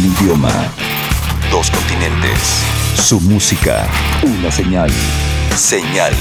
Un idioma. Dos continentes. Su música. Una señal. Señal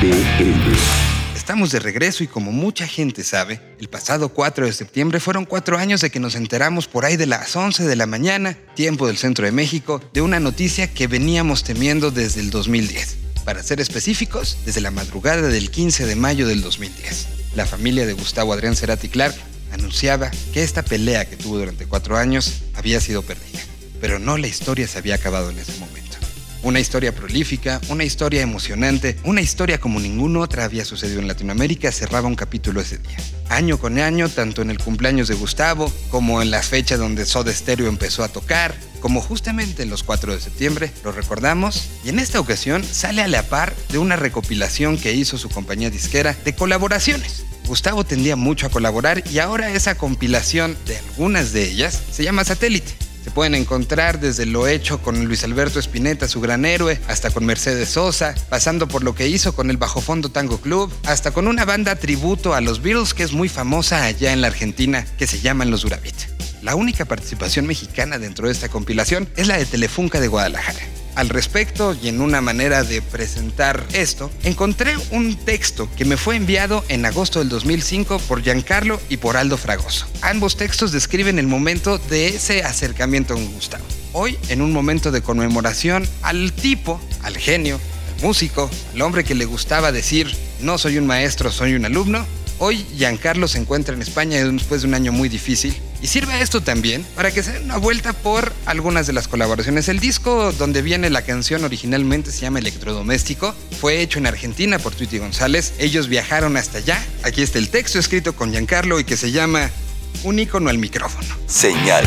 BL. Estamos de regreso y como mucha gente sabe, el pasado 4 de septiembre fueron cuatro años de que nos enteramos por ahí de las 11 de la mañana, tiempo del centro de México, de una noticia que veníamos temiendo desde el 2010. Para ser específicos, desde la madrugada del 15 de mayo del 2010. La familia de Gustavo Adrián Cerati Clark anunciaba que esta pelea que tuvo durante cuatro años había sido perdida. Pero no la historia se había acabado en ese momento. Una historia prolífica, una historia emocionante, una historia como ninguna otra había sucedido en Latinoamérica cerraba un capítulo ese día. Año con año, tanto en el cumpleaños de Gustavo, como en las fechas donde Soda Stereo empezó a tocar, como justamente en los 4 de septiembre, lo recordamos, y en esta ocasión sale a la par de una recopilación que hizo su compañía disquera de colaboraciones. Gustavo tendía mucho a colaborar y ahora esa compilación de algunas de ellas se llama Satélite. Se pueden encontrar desde lo hecho con Luis Alberto Spinetta, su gran héroe, hasta con Mercedes Sosa, pasando por lo que hizo con el Bajo Fondo Tango Club, hasta con una banda tributo a los Beatles que es muy famosa allá en la Argentina, que se llaman los Durabit. La única participación mexicana dentro de esta compilación es la de Telefunca de Guadalajara. Al respecto y en una manera de presentar esto, encontré un texto que me fue enviado en agosto del 2005 por Giancarlo y por Aldo Fragoso. Ambos textos describen el momento de ese acercamiento con Gustavo. Hoy, en un momento de conmemoración al tipo, al genio, al músico, al hombre que le gustaba decir, no soy un maestro, soy un alumno, Hoy Giancarlo se encuentra en España después de un año muy difícil y sirve esto también para que se den una vuelta por algunas de las colaboraciones. El disco donde viene la canción originalmente se llama Electrodoméstico. Fue hecho en Argentina por Tweety González. Ellos viajaron hasta allá. Aquí está el texto escrito con Giancarlo y que se llama Un icono al micrófono. Señal.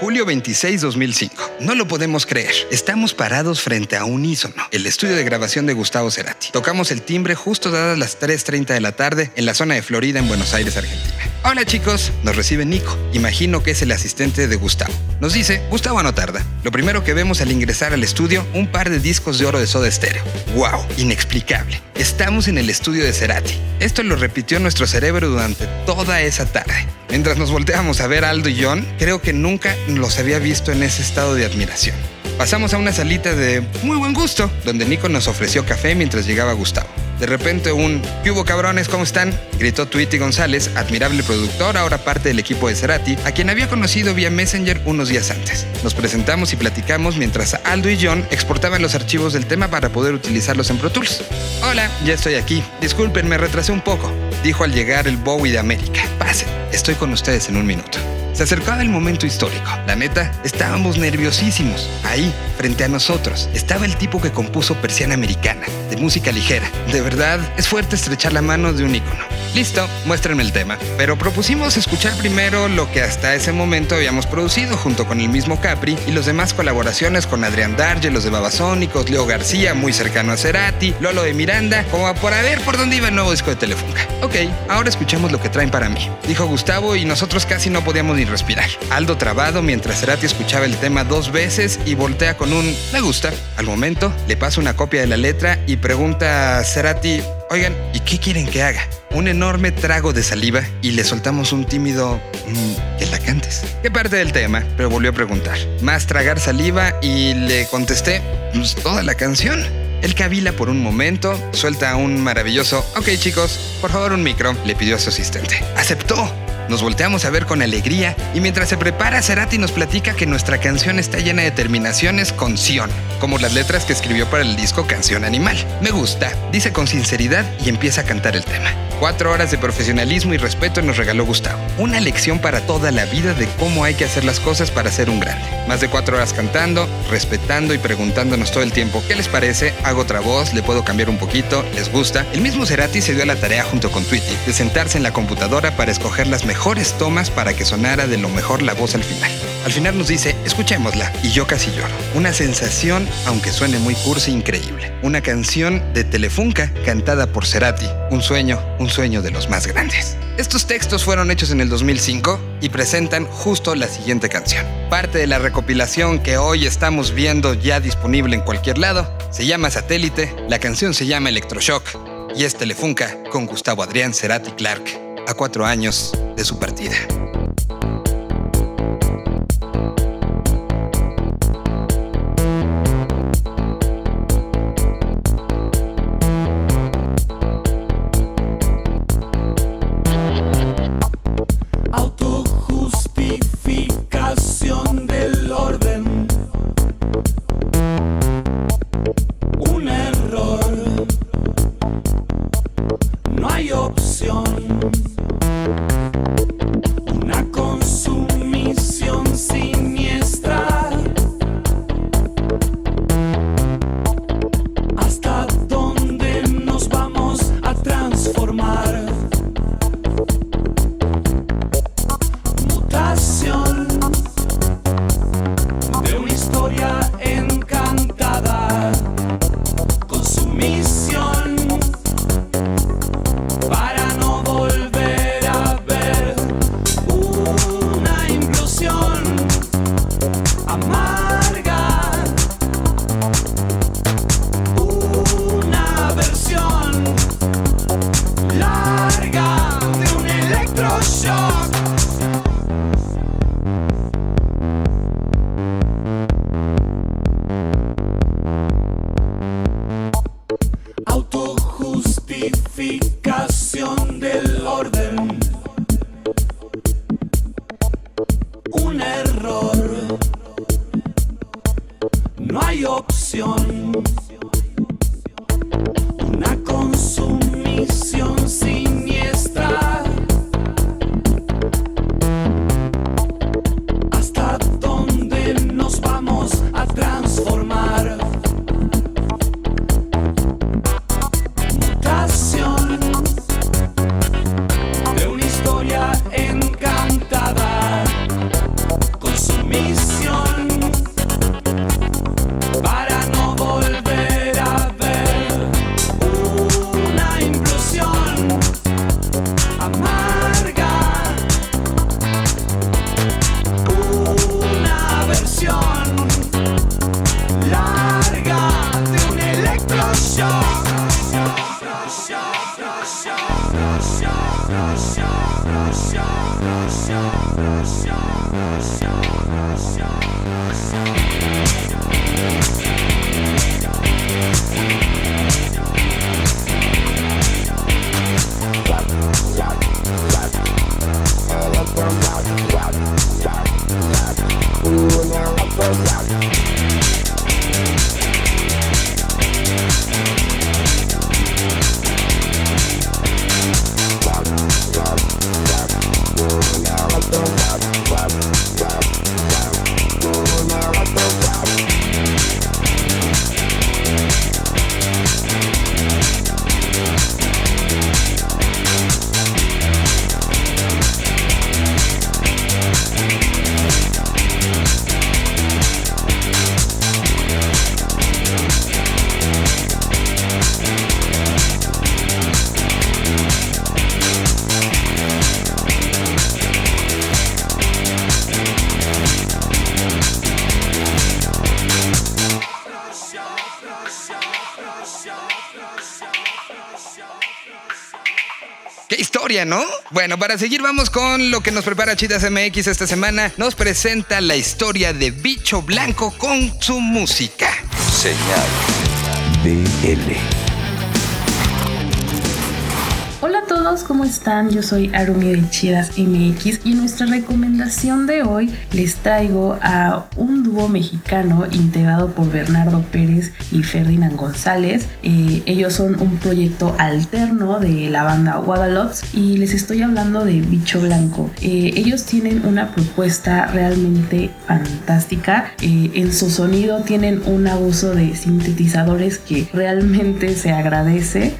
Julio 26, 2005. No lo podemos creer. Estamos parados frente a Unísono, el estudio de grabación de Gustavo Cerati. Tocamos el timbre justo dadas las 3.30 de la tarde en la zona de Florida, en Buenos Aires, Argentina. Hola chicos, nos recibe Nico. Imagino que es el asistente de Gustavo. Nos dice, Gustavo no tarda. Lo primero que vemos al ingresar al estudio, un par de discos de oro de Soda Stereo. ¡Wow! Inexplicable. Estamos en el estudio de Cerati. Esto lo repitió nuestro cerebro durante toda esa tarde. Mientras nos volteamos a ver a Aldo y John, creo que nunca los había visto en ese estado de admiración. Pasamos a una salita de muy buen gusto, donde Nico nos ofreció café mientras llegaba Gustavo. De repente un ¿Qué hubo cabrones? ¿Cómo están? gritó Tweety González, admirable productor, ahora parte del equipo de Cerati, a quien había conocido vía Messenger unos días antes. Nos presentamos y platicamos mientras Aldo y John exportaban los archivos del tema para poder utilizarlos en Pro Tools. Hola, ya estoy aquí. Disculpen, me retrasé un poco, dijo al llegar el Bowie de América. Pasen, estoy con ustedes en un minuto. Se acercaba el momento histórico. La neta, estábamos nerviosísimos. Ahí, frente a nosotros, estaba el tipo que compuso Persiana Americana, de música ligera. De verdad, es fuerte estrechar la mano de un ícono. Listo, muéstrenme el tema. Pero propusimos escuchar primero lo que hasta ese momento habíamos producido junto con el mismo Capri y los demás colaboraciones con Adrián Darge, los de Babasónicos, Leo García, muy cercano a Cerati, Lolo de Miranda, como para ver por dónde iba el nuevo disco de Telefunca. Ok, ahora escuchemos lo que traen para mí, dijo Gustavo y nosotros casi no podíamos ni respirar. Aldo trabado mientras Cerati escuchaba el tema dos veces y voltea con un me gusta. Al momento, le pasa una copia de la letra y pregunta a Cerati, oigan, ¿y qué quieren que haga? Un enorme trago de saliva y le soltamos un tímido "Mm, que la cantes. ¿Qué parte del tema? Pero volvió a preguntar. Más tragar saliva y le contesté, pues toda la canción. Él cavila por un momento, suelta un maravilloso, ok chicos, por favor un micro, le pidió a su asistente. Aceptó. Nos volteamos a ver con alegría y mientras se prepara, Cerati nos platica que nuestra canción está llena de terminaciones con Sion, como las letras que escribió para el disco Canción Animal. Me gusta, dice con sinceridad y empieza a cantar el tema. Cuatro horas de profesionalismo y respeto nos regaló Gustavo. Una lección para toda la vida de cómo hay que hacer las cosas para ser un grande. Más de cuatro horas cantando, respetando y preguntándonos todo el tiempo qué les parece, hago otra voz, le puedo cambiar un poquito, les gusta. El mismo Cerati se dio a la tarea junto con Tweety de sentarse en la computadora para escoger las mejores tomas para que sonara de lo mejor la voz al final. Al final nos dice, escuchémosla, y yo casi lloro. Una sensación, aunque suene muy cursi, increíble. Una canción de Telefunca cantada por Cerati. Un sueño, un sueño de los más grandes. Estos textos fueron hechos en el 2005 y presentan justo la siguiente canción. Parte de la recopilación que hoy estamos viendo ya disponible en cualquier lado se llama Satélite, la canción se llama Electroshock y es Telefunca con Gustavo Adrián Cerati Clark a cuatro años de su partida. ¡Qué historia, ¿no? Bueno, para seguir vamos con lo que nos prepara Chidas MX esta semana. Nos presenta la historia de Bicho Blanco con su música. Señal BL. ¿Cómo están? Yo soy Arumi de Chidas MX y nuestra recomendación de hoy les traigo a un dúo mexicano integrado por Bernardo Pérez y Ferdinand González. Eh, ellos son un proyecto alterno de la banda Guadalupe y les estoy hablando de Bicho Blanco. Eh, ellos tienen una propuesta realmente fantástica. Eh, en su sonido tienen un abuso de sintetizadores que realmente se agradece.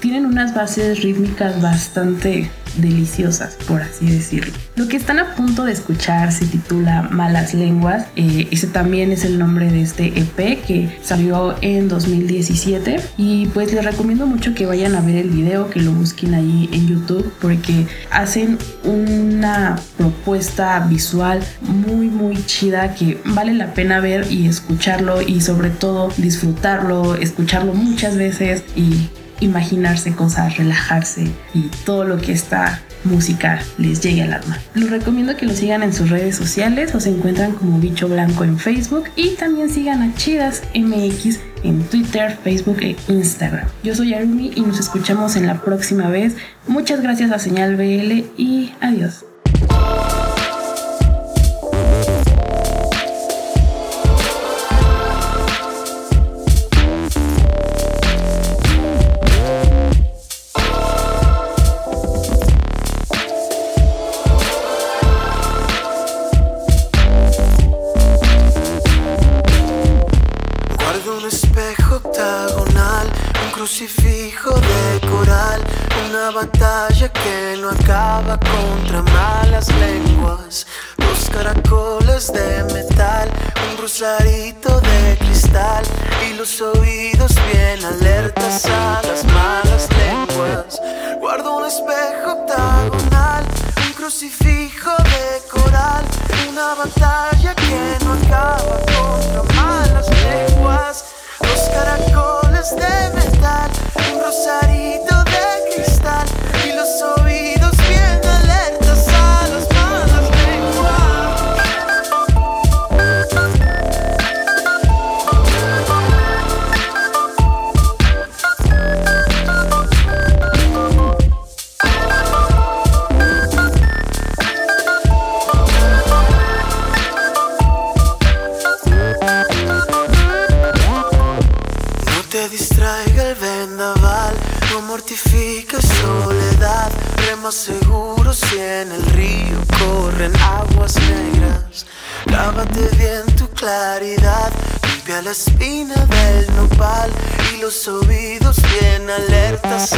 Tienen unas bases rítmicas bastante deliciosas, por así decirlo. Lo que están a punto de escuchar se titula Malas Lenguas. Eh, ese también es el nombre de este EP que salió en 2017. Y pues les recomiendo mucho que vayan a ver el video, que lo busquen ahí en YouTube, porque hacen una propuesta visual muy, muy chida que vale la pena ver y escucharlo y sobre todo disfrutarlo, escucharlo muchas veces y imaginarse cosas, relajarse y todo lo que esta música les llegue al alma. Les recomiendo que lo sigan en sus redes sociales o se encuentran como Bicho Blanco en Facebook y también sigan a Chidas MX en Twitter, Facebook e Instagram. Yo soy Arumi y nos escuchamos en la próxima vez. Muchas gracias a Señal BL y adiós. Oídos bien alertas oídos bien alertas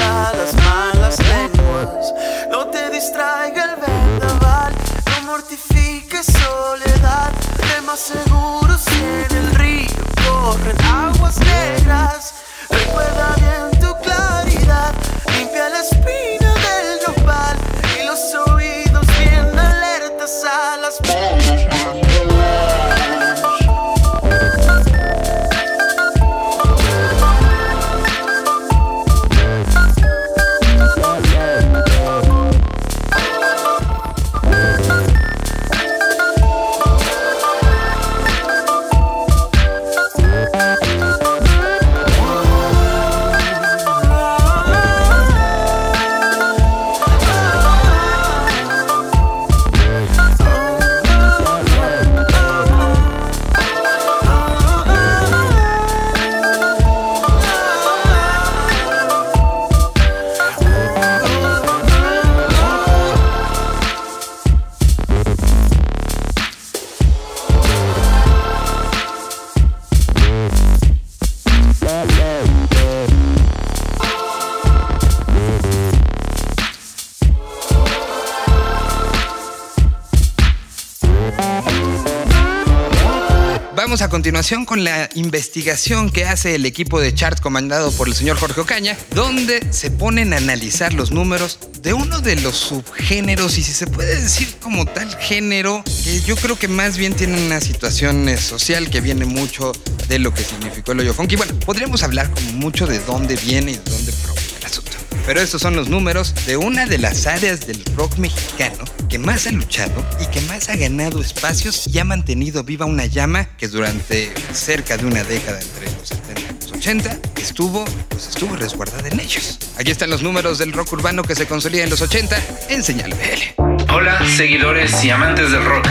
Vamos a continuación con la investigación que hace el equipo de chart comandado por el señor Jorge Ocaña, donde se ponen a analizar los números de uno de los subgéneros, y si se puede decir como tal género, que yo creo que más bien tiene una situación eh, social que viene mucho de lo que significó el hoyo funky. Bueno, podríamos hablar como mucho de dónde viene y de dónde proviene el asunto. Pero estos son los números de una de las áreas del rock mexicano que más ha luchado y que más ha ganado espacios y ha mantenido viva una llama que durante cerca de una década entre los 70 y los 80 estuvo, pues estuvo resguardada en ellos. Aquí están los números del rock urbano que se consolida en los 80 en Señal BL. Hola, seguidores y amantes del rock.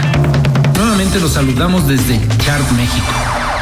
Nuevamente los saludamos desde Chart México.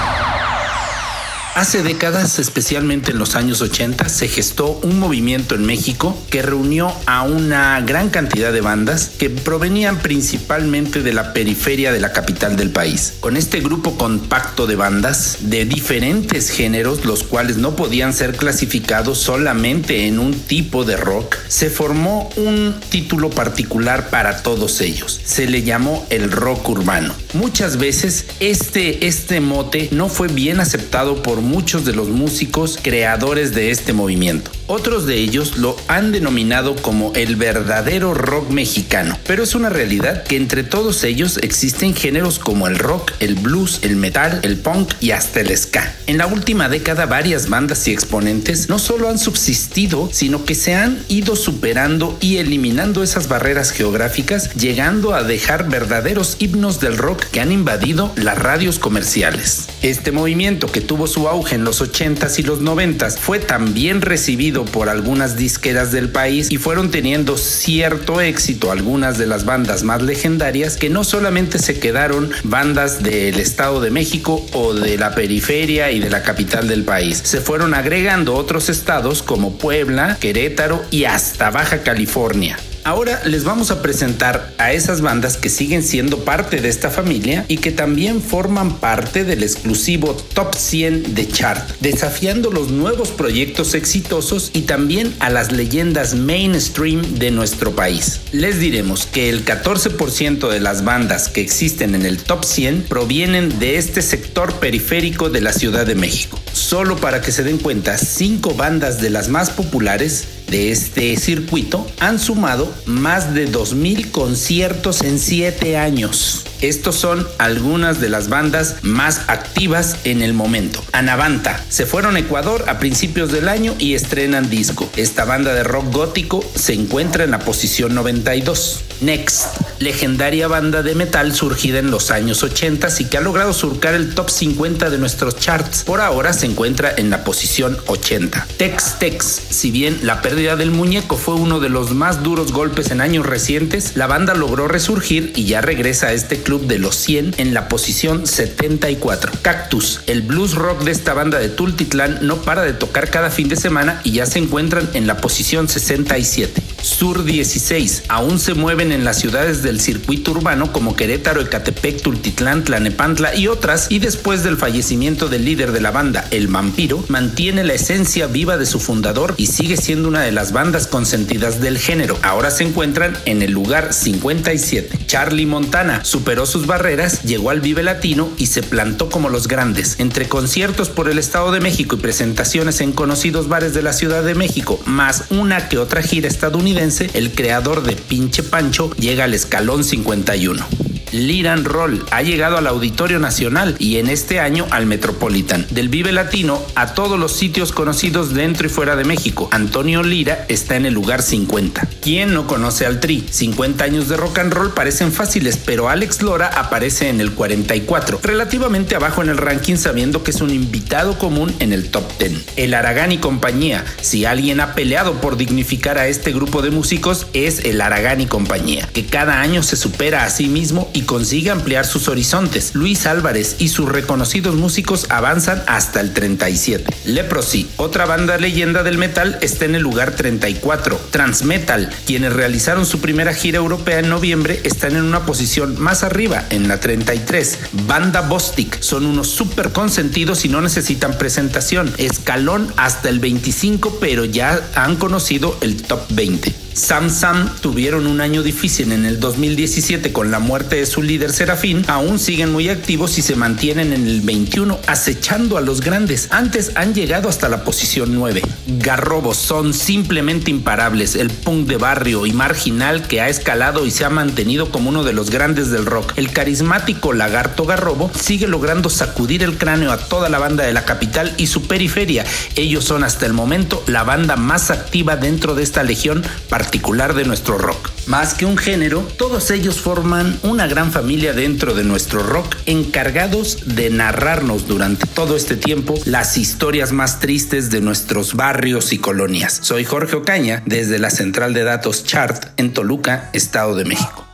Hace décadas, especialmente en los años 80, se gestó un movimiento en México que reunió a una gran cantidad de bandas que provenían principalmente de la periferia de la capital del país. Con este grupo compacto de bandas de diferentes géneros, los cuales no podían ser clasificados solamente en un tipo de rock, se formó un título particular para todos ellos. Se le llamó el rock urbano. Muchas veces este, este mote no fue bien aceptado por muchos de los músicos creadores de este movimiento. Otros de ellos lo han denominado como el verdadero rock mexicano, pero es una realidad que entre todos ellos existen géneros como el rock, el blues, el metal, el punk y hasta el ska. En la última década varias bandas y exponentes no solo han subsistido, sino que se han ido superando y eliminando esas barreras geográficas, llegando a dejar verdaderos himnos del rock que han invadido las radios comerciales. Este movimiento que tuvo su auge en los 80s y los 90s fue también recibido por algunas disqueras del país y fueron teniendo cierto éxito algunas de las bandas más legendarias que no solamente se quedaron bandas del Estado de México o de la periferia y de la capital del país, se fueron agregando otros estados como Puebla, Querétaro y hasta Baja California. Ahora les vamos a presentar a esas bandas que siguen siendo parte de esta familia y que también forman parte del exclusivo Top 100 de Chart, desafiando los nuevos proyectos exitosos y también a las leyendas mainstream de nuestro país. Les diremos que el 14% de las bandas que existen en el Top 100 provienen de este sector periférico de la Ciudad de México. Solo para que se den cuenta, cinco bandas de las más populares de este circuito han sumado más de 2.000 conciertos en 7 años. Estos son algunas de las bandas más activas en el momento. Anavanta se fueron a Ecuador a principios del año y estrenan disco. Esta banda de rock gótico se encuentra en la posición 92. Next, legendaria banda de metal surgida en los años 80 y que ha logrado surcar el top 50 de nuestros charts. Por ahora se encuentra en la posición 80. Tex Tex, si bien la pérdida del muñeco fue uno de los más duros golpes en años recientes, la banda logró resurgir y ya regresa a este club de los 100 en la posición 74. Cactus, el blues rock de esta banda de Tultitlán, no para de tocar cada fin de semana y ya se encuentran en la posición 67. Sur 16, aún se mueven en las ciudades del circuito urbano como Querétaro, Ecatepec, Tultitlán, Tlanepantla y otras, y después del fallecimiento del líder de la banda, El Vampiro, mantiene la esencia viva de su fundador y sigue siendo una de las bandas consentidas del género. Ahora se encuentran en el lugar 57. Charlie Montana sus barreras, llegó al Vive Latino y se plantó como los grandes. Entre conciertos por el Estado de México y presentaciones en conocidos bares de la Ciudad de México, más una que otra gira estadounidense, el creador de Pinche Pancho llega al escalón 51. Liran Roll ha llegado al Auditorio Nacional y en este año al Metropolitan. Del Vive Latino a todos los sitios conocidos dentro y fuera de México. Antonio Lira está en el lugar 50. ¿Quién no conoce al Tri? 50 años de rock and roll parecen fáciles, pero Alex Lora aparece en el 44, relativamente abajo en el ranking sabiendo que es un invitado común en el top 10. El Aragán y compañía. Si alguien ha peleado por dignificar a este grupo de músicos es el Aragán y compañía, que cada año se supera a sí mismo y consigue ampliar sus horizontes. Luis Álvarez y sus reconocidos músicos avanzan hasta el 37. Leprosy, otra banda leyenda del metal, está en el lugar 34. Transmetal, quienes realizaron su primera gira europea en noviembre, están en una posición más arriba, en la 33. Banda Bostic, son unos súper consentidos y no necesitan presentación. Escalón hasta el 25, pero ya han conocido el top 20. Sam Sam tuvieron un año difícil en el 2017 con la muerte de su líder Serafín, aún siguen muy activos y se mantienen en el 21 acechando a los grandes. Antes han llegado hasta la posición 9. Garrobos son simplemente imparables, el punk de barrio y marginal que ha escalado y se ha mantenido como uno de los grandes del rock. El carismático lagarto Garrobo sigue logrando sacudir el cráneo a toda la banda de la capital y su periferia. Ellos son hasta el momento la banda más activa dentro de esta legión de nuestro rock. Más que un género, todos ellos forman una gran familia dentro de nuestro rock, encargados de narrarnos durante todo este tiempo las historias más tristes de nuestros barrios y colonias. Soy Jorge Ocaña, desde la central de datos Chart en Toluca, Estado de México.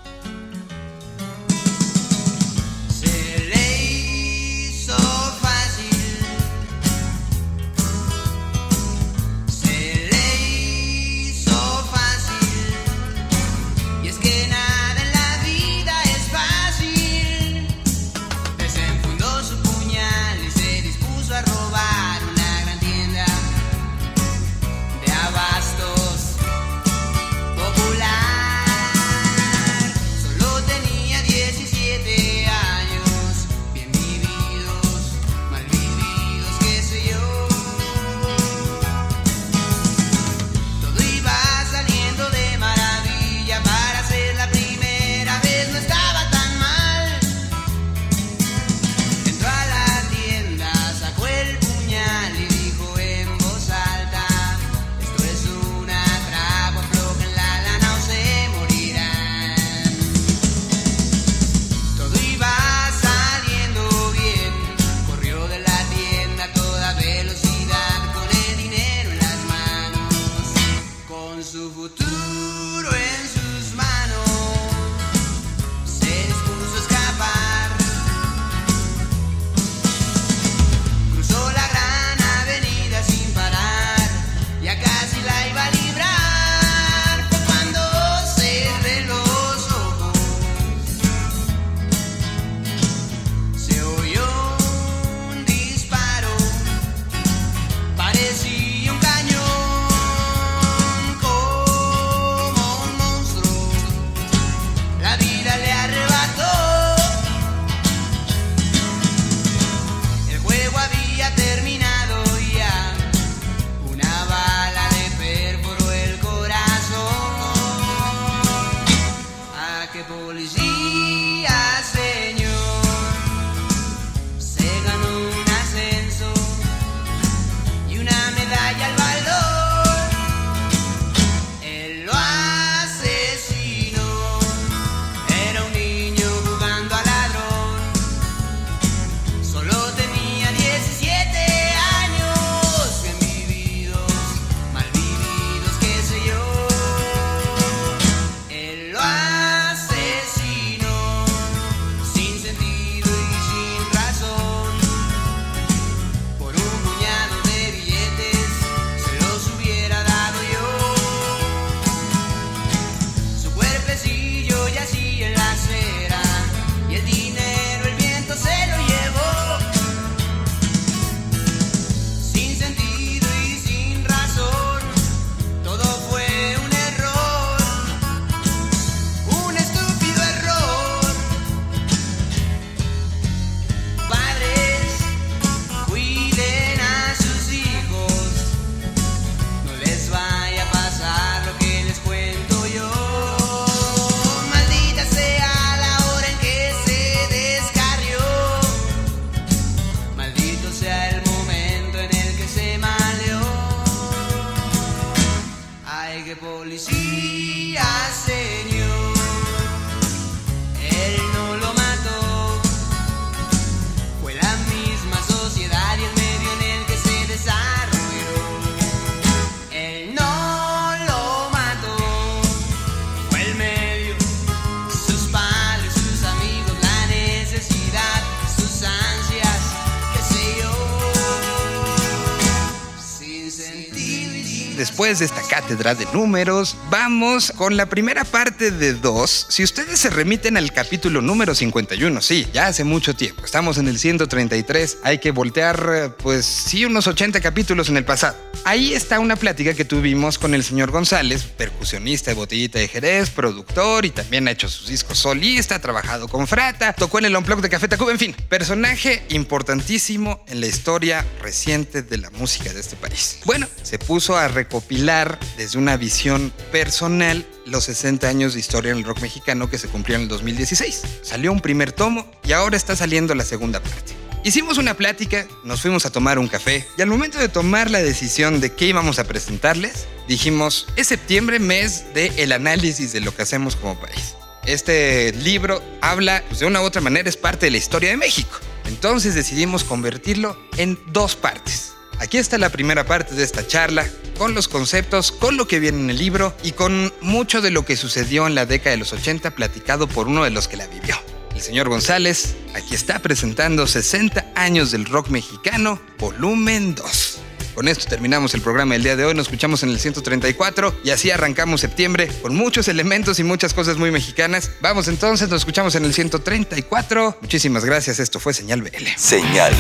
Después de esta cátedra de números, vamos con la primera parte de dos. Si ustedes se remiten al capítulo número 51, sí, ya hace mucho tiempo, estamos en el 133, hay que voltear, pues sí, unos 80 capítulos en el pasado. Ahí está una plática que tuvimos con el señor González, percusionista de Botellita de Jerez, productor y también ha hecho sus discos solista, ha trabajado con Frata, tocó en el Unplugged de Café Tacuba, en fin, personaje importantísimo en la historia reciente de la música de este país. Bueno, se puso a recopilar desde una visión personal los 60 años de historia en el rock mexicano que se cumplieron en el 2016. Salió un primer tomo y ahora está saliendo la segunda parte. Hicimos una plática, nos fuimos a tomar un café y al momento de tomar la decisión de qué íbamos a presentarles, dijimos, es septiembre mes de el análisis de lo que hacemos como país. Este libro habla, pues de una u otra manera, es parte de la historia de México. Entonces decidimos convertirlo en dos partes. Aquí está la primera parte de esta charla, con los conceptos, con lo que viene en el libro y con mucho de lo que sucedió en la década de los 80 platicado por uno de los que la vivió. El señor González aquí está presentando 60 años del rock mexicano, volumen 2. Con esto terminamos el programa del día de hoy, nos escuchamos en el 134 y así arrancamos septiembre con muchos elementos y muchas cosas muy mexicanas. Vamos entonces, nos escuchamos en el 134. Muchísimas gracias, esto fue Señal BL. Señal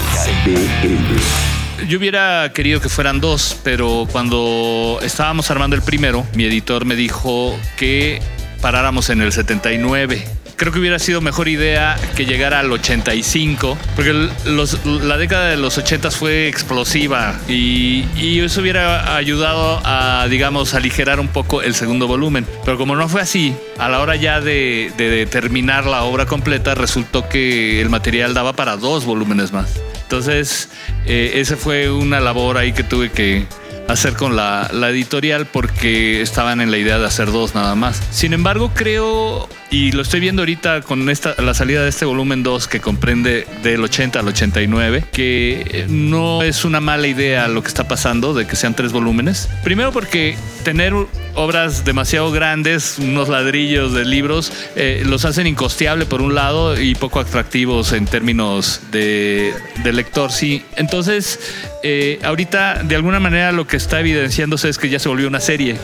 BL. Yo hubiera querido que fueran dos, pero cuando estábamos armando el primero, mi editor me dijo que paráramos en el 79. Creo que hubiera sido mejor idea que llegara al 85, porque los- la década de los 80 fue explosiva y, y eso hubiera ayudado a, digamos, aligerar un poco el segundo volumen. Pero como no fue así, a la hora ya de, de terminar la obra completa, resultó que el material daba para dos volúmenes más. Entonces, eh, esa fue una labor ahí que tuve que hacer con la, editorial porque estaban en la idea de hacer dos nada más. Sin embargo, creo, y lo estoy viendo ahorita con esta, la salida de este volumen 2 que comprende del 80 al 89, que no es una mala idea lo que está pasando de que sean tres volúmenes. Primero porque tener obras demasiado grandes, unos ladrillos de libros, eh, los hacen incosteable por un lado y poco atractivos en términos de, de lector, sí. Entonces, eh, ahorita de alguna manera lo que está evidenciándose es que ya se volvió una serie,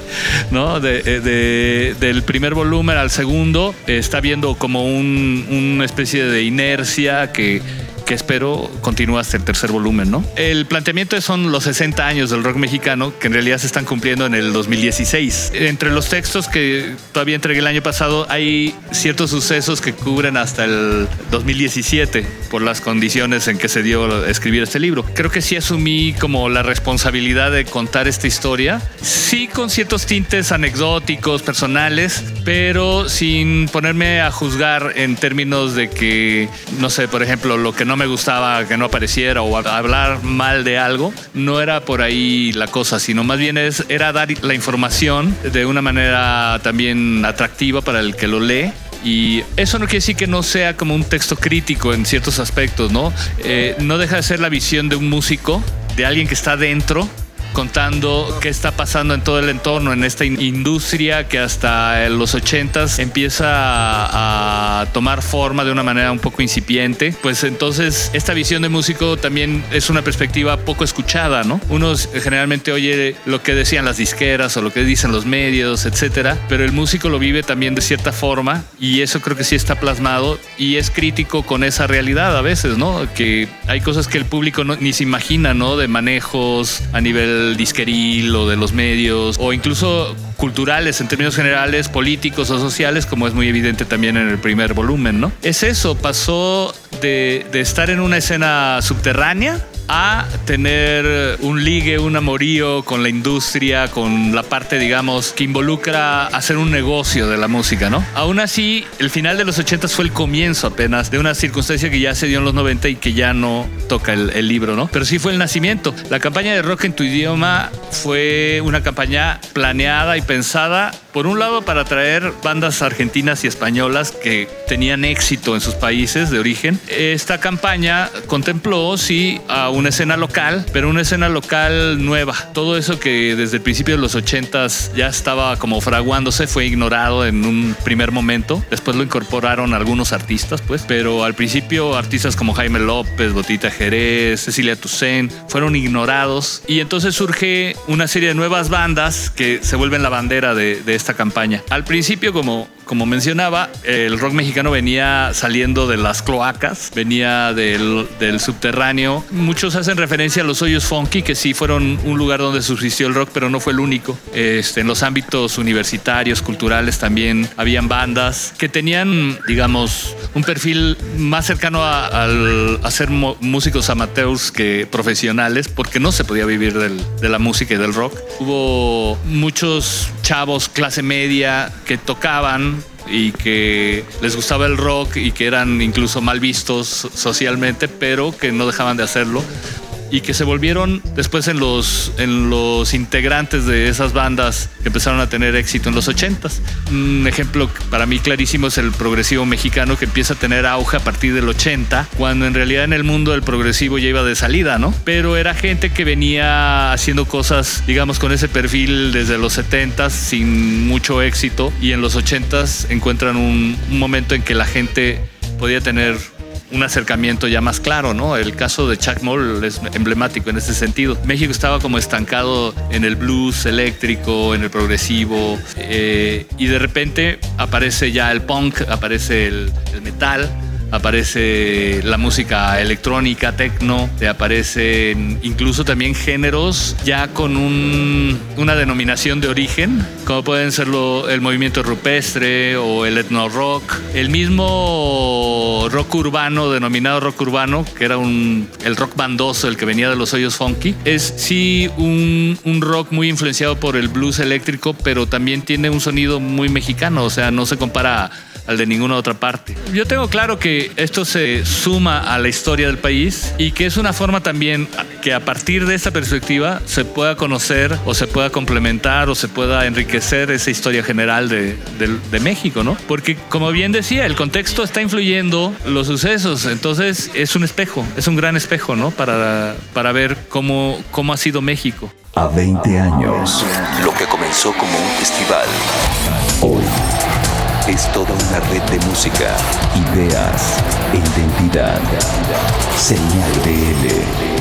¿no? Eh, de- del primer volumen al segundo eh, está viendo como un- una especie de inercia que que espero continúe hasta el tercer volumen, ¿no? El planteamiento son los 60 años del rock mexicano, que en realidad se están cumpliendo en el 2016. Entre los textos que todavía entregué el año pasado, hay ciertos sucesos que cubren hasta el 2017 por las condiciones en que se dio escribir este libro. Creo que sí asumí como la responsabilidad de contar esta historia, sí con ciertos tintes anecdóticos, personales, pero sin ponerme a juzgar en términos de que, no sé, por ejemplo, lo que no me gustaba que no apareciera o hablar mal de algo, no era por ahí la cosa, sino más bien es, era dar la información de una manera también atractiva para el que lo lee. Y eso no quiere decir que no sea como un texto crítico en ciertos aspectos, ¿no? Eh, no deja de ser la visión de un músico, de alguien que está dentro contando qué está pasando en todo el entorno, en esta in- industria que hasta los 80s empieza a tomar forma de una manera un poco incipiente. Pues entonces esta visión de músico también es una perspectiva poco escuchada, ¿no? Uno generalmente oye lo que decían las disqueras o lo que dicen los medios, etcétera, pero el músico lo vive también de cierta forma y eso creo que sí está plasmado y es crítico con esa realidad a veces, ¿no? Que hay cosas que el público no- ni se imagina, ¿no? De manejos a nivel disqueril o de los medios o incluso culturales en términos generales, políticos o sociales, como es muy evidente también en el primer volumen, ¿no? Es eso, pasó de, de estar en una escena subterránea a tener un ligue, un amorío con la industria, con la parte, digamos, que involucra hacer un negocio de la música, ¿no? Aún así, el final de los 80 fue el comienzo apenas de una circunstancia que ya se dio en los 90 y que ya no toca el, el libro, ¿no? Pero sí fue el nacimiento. La campaña de rock en tu idioma fue una campaña planeada y pensada Por un lado, para traer bandas argentinas y españolas que tenían éxito en sus países de origen. Esta campaña contempló, sí, a una escena local, pero una escena local nueva. Todo eso que desde el principio de los 80s ya estaba como fraguándose fue ignorado en un primer momento. Después lo incorporaron algunos artistas, pues, pero al principio artistas como Jaime López, Botita Jerez, Cecilia Toussaint fueron ignorados y entonces surge una serie de nuevas bandas que se vuelven la bandera de, de esta campaña. Al principio, como, como mencionaba, el rock mexicano venía saliendo de las cloacas, venía del, del subterráneo. Muchos hacen referencia a los hoyos funky, que sí fueron un lugar donde subsistió el rock, pero no fue el único. Este, en los ámbitos universitarios, culturales también habían bandas que tenían, digamos, un perfil más cercano a, al- ser músicos amateurs que profesionales, porque no se podía vivir del- de la música y del rock. Hubo muchos chavos clase media que tocaban y que les gustaba el rock y que eran incluso mal vistos socialmente, pero que no dejaban de hacerlo y que se volvieron después en los, en los integrantes de esas bandas que empezaron a tener éxito en los 80s. Un ejemplo para mí clarísimo es el progresivo mexicano que empieza a tener auge a partir del 80, cuando en realidad en el mundo el progresivo ya iba de salida, ¿no? Pero era gente que venía haciendo cosas, digamos, con ese perfil desde los 70s sin mucho éxito y en los 80s encuentran un, un momento en que la gente podía tener un acercamiento ya más claro, ¿no? El caso de Chuck Moll es emblemático en ese sentido. México estaba como estancado en el blues eléctrico, en el progresivo, eh, y de repente aparece ya el punk, aparece el, el metal, aparece la música electrónica, techno, te aparecen incluso también géneros ya con un- una denominación de origen, como pueden ser el movimiento rupestre o el etno rock, el mismo rock urbano, denominado rock urbano, que era un, el rock bandoso, el que venía de los hoyos funky, es sí un, un rock muy influenciado por el blues eléctrico, pero también tiene un sonido muy mexicano, o sea, no se compara al de ninguna otra parte. Yo tengo claro que esto se suma a la historia del país y que es una forma también que a partir de esta perspectiva se pueda conocer o se pueda complementar o se pueda enriquecer esa historia general de, de- de México, ¿no? Porque como bien decía, el contexto está influyendo los sucesos, entonces es un espejo, es un gran espejo, ¿no? Para, para ver cómo, cómo ha sido México. A 20 años, lo que comenzó como un festival, hoy es toda una red de música, ideas identidad. Señal BL.